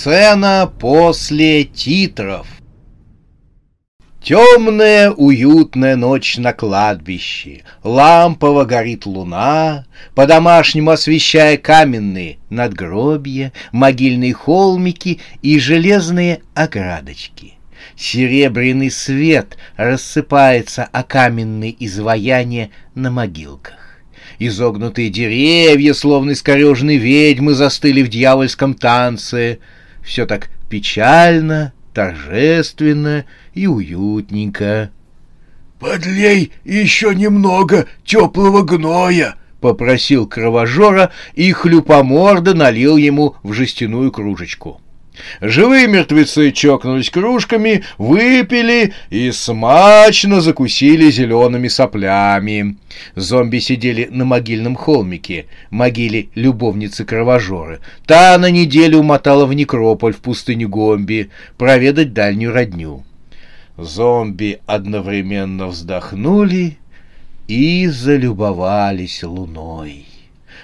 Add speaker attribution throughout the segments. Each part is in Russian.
Speaker 1: Сцена после титров. Темная, уютная ночь на кладбище. Лампово горит луна, по-домашнему освещая каменные надгробья, могильные холмики и железные оградочки. Серебряный свет рассыпается о каменные изваяния на могилках. Изогнутые деревья, словно искореженные ведьмы, застыли в дьявольском танце. Все так печально, торжественно и уютненько.
Speaker 2: «Подлей еще немного теплого гноя!»
Speaker 1: — попросил кровожора, и хлюпоморда налил ему в жестяную кружечку. Живые мертвецы чокнулись кружками, выпили и смачно закусили зелеными соплями. Зомби сидели на могильном холмике, могиле любовницы кровожоры. Та на неделю умотала в некрополь в пустыню Гомби проведать дальнюю родню. Зомби одновременно вздохнули и залюбовались луной.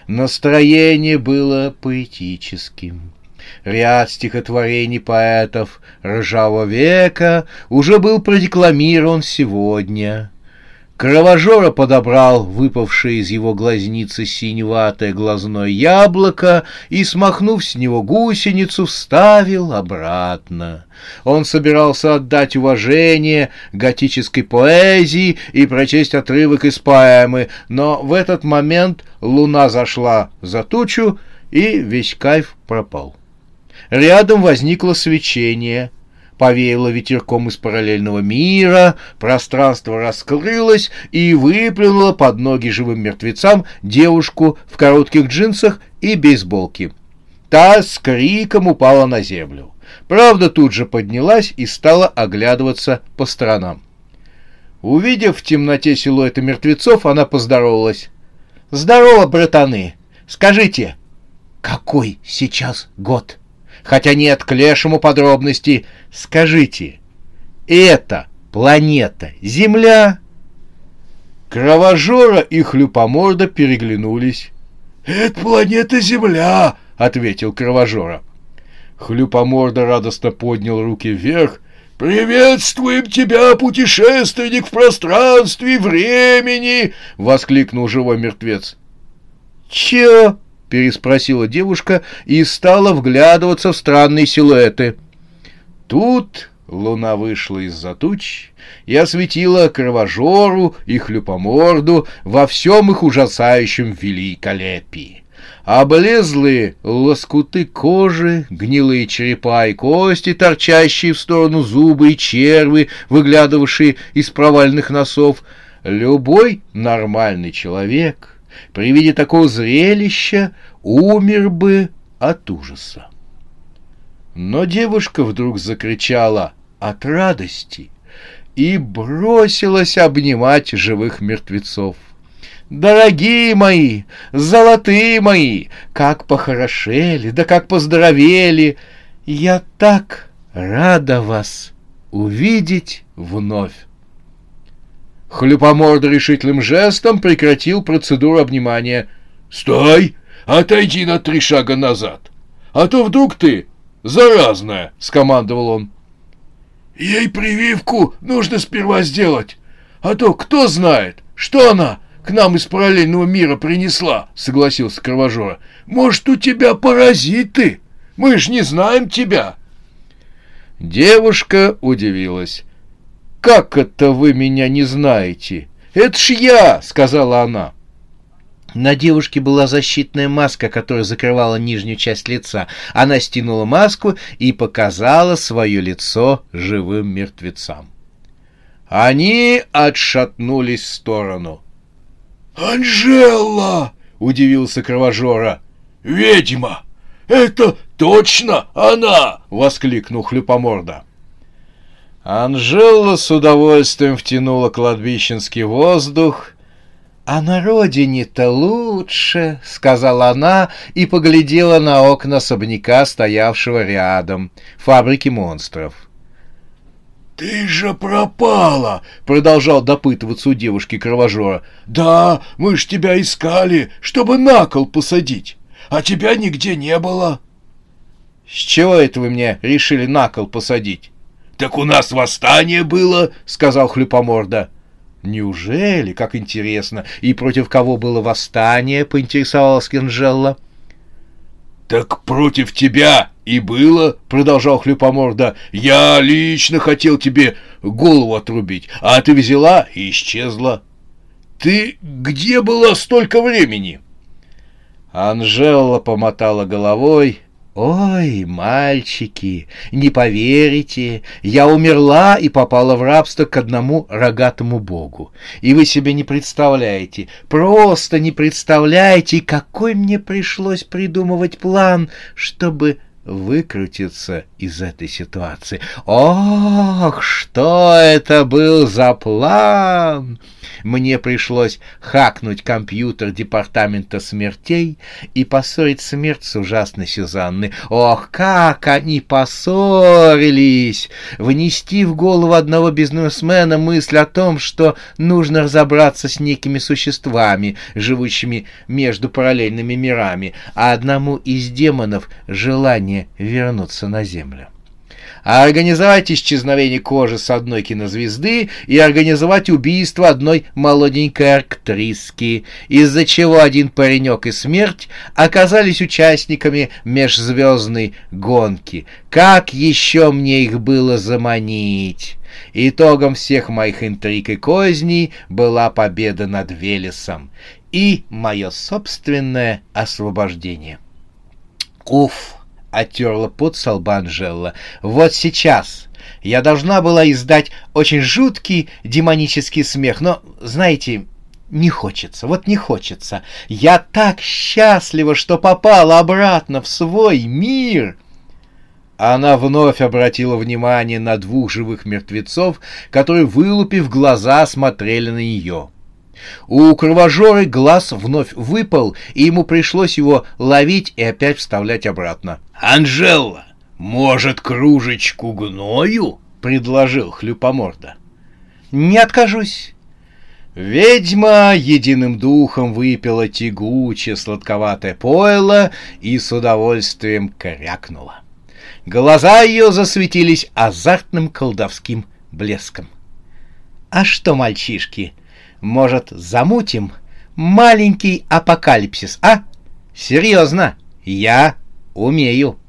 Speaker 1: Настроение было поэтическим. Ряд стихотворений поэтов ржавого века уже был продекламирован сегодня. Кровожора подобрал выпавшее из его глазницы синеватое глазное яблоко и, смахнув с него гусеницу, вставил обратно. Он собирался отдать уважение готической поэзии и прочесть отрывок из поэмы, но в этот момент луна зашла за тучу, и весь кайф пропал. Рядом возникло свечение, повеяло ветерком из параллельного мира, пространство раскрылось и выплюнуло под ноги живым мертвецам девушку в коротких джинсах и бейсболке. Та с криком упала на землю. Правда, тут же поднялась и стала оглядываться по сторонам. Увидев в темноте силуэты мертвецов, она поздоровалась. «Здорово, братаны! Скажите, какой сейчас год?» Хотя нет к лешему подробностей. Скажите, это планета Земля? Кровожора и Хлюпоморда переглянулись.
Speaker 2: «Это планета Земля!» — ответил Кровожора.
Speaker 1: Хлюпоморда радостно поднял руки вверх.
Speaker 2: «Приветствуем тебя, путешественник в пространстве и времени!» — воскликнул живой мертвец.
Speaker 1: «Чё?» — переспросила девушка и стала вглядываться в странные силуэты. Тут луна вышла из-за туч и осветила кровожору и хлюпоморду во всем их ужасающем великолепии. Облезлые лоскуты кожи, гнилые черепа и кости, торчащие в сторону зубы и червы, выглядывавшие из провальных носов. Любой нормальный человек — при виде такого зрелища умер бы от ужаса. Но девушка вдруг закричала от радости и бросилась обнимать живых мертвецов. «Дорогие мои, золотые мои, как похорошели, да как поздоровели! Я так рада вас увидеть вновь!» Хлюпоморд решительным жестом прекратил процедуру обнимания.
Speaker 2: «Стой! Отойди на три шага назад! А то вдруг ты заразная!» — скомандовал он. «Ей прививку нужно сперва сделать, а то кто знает, что она к нам из параллельного мира принесла!» — согласился Кровожора. «Может, у тебя паразиты? Мы ж не знаем тебя!»
Speaker 1: Девушка удивилась. «Как это вы меня не знаете? Это ж я!» — сказала она. На девушке была защитная маска, которая закрывала нижнюю часть лица. Она стянула маску и показала свое лицо живым мертвецам. Они отшатнулись в сторону.
Speaker 2: «Анжела!» — удивился Кровожора. «Ведьма! Это точно она!» — воскликнул Хлюпоморда.
Speaker 1: Анжела с удовольствием втянула кладбищенский воздух. «А на родине-то лучше», — сказала она и поглядела на окна особняка, стоявшего рядом, фабрики монстров.
Speaker 2: «Ты же пропала!» — продолжал допытываться у девушки кровожора. «Да, мы ж тебя искали, чтобы на кол посадить, а тебя нигде не было».
Speaker 1: «С чего это вы мне решили на кол посадить?»
Speaker 2: «Так у нас восстание было», — сказал Хлюпоморда.
Speaker 1: «Неужели? Как интересно. И против кого было восстание?» — поинтересовалась Кинжелла.
Speaker 2: «Так против тебя и было», — продолжал Хлюпоморда. «Я лично хотел тебе голову отрубить, а ты взяла и исчезла. Ты где была столько времени?»
Speaker 1: Анжела помотала головой «Ой, мальчики, не поверите, я умерла и попала в рабство к одному рогатому богу. И вы себе не представляете, просто не представляете, какой мне пришлось придумывать план, чтобы выкрутиться из этой ситуации. Ох, что это был за план! Мне пришлось хакнуть компьютер департамента смертей и поссорить смерть с ужасной Сюзанной. Ох, как они поссорились! Внести в голову одного бизнесмена мысль о том, что нужно разобраться с некими существами, живущими между параллельными мирами, а одному из демонов желание вернуться на Землю а организовать исчезновение кожи с одной кинозвезды и организовать убийство одной молоденькой актриски, из-за чего один паренек и смерть оказались участниками межзвездной гонки. Как еще мне их было заманить? Итогом всех моих интриг и козней была победа над Велесом и мое собственное освобождение. Уф! Оттерла пот со лба Анжела. «Вот сейчас я должна была издать очень жуткий демонический смех, но, знаете, не хочется, вот не хочется. Я так счастлива, что попала обратно в свой мир!» Она вновь обратила внимание на двух живых мертвецов, которые, вылупив глаза, смотрели на нее. У кровожоры глаз вновь выпал, и ему пришлось его ловить и опять вставлять обратно.
Speaker 2: «Анжела, может, кружечку гною?» — предложил Хлюпоморда.
Speaker 1: «Не откажусь». Ведьма единым духом выпила тягучее сладковатое пойло и с удовольствием крякнула. Глаза ее засветились азартным колдовским блеском. «А что, мальчишки?» Может, замутим маленький апокалипсис, а? Серьезно, я умею.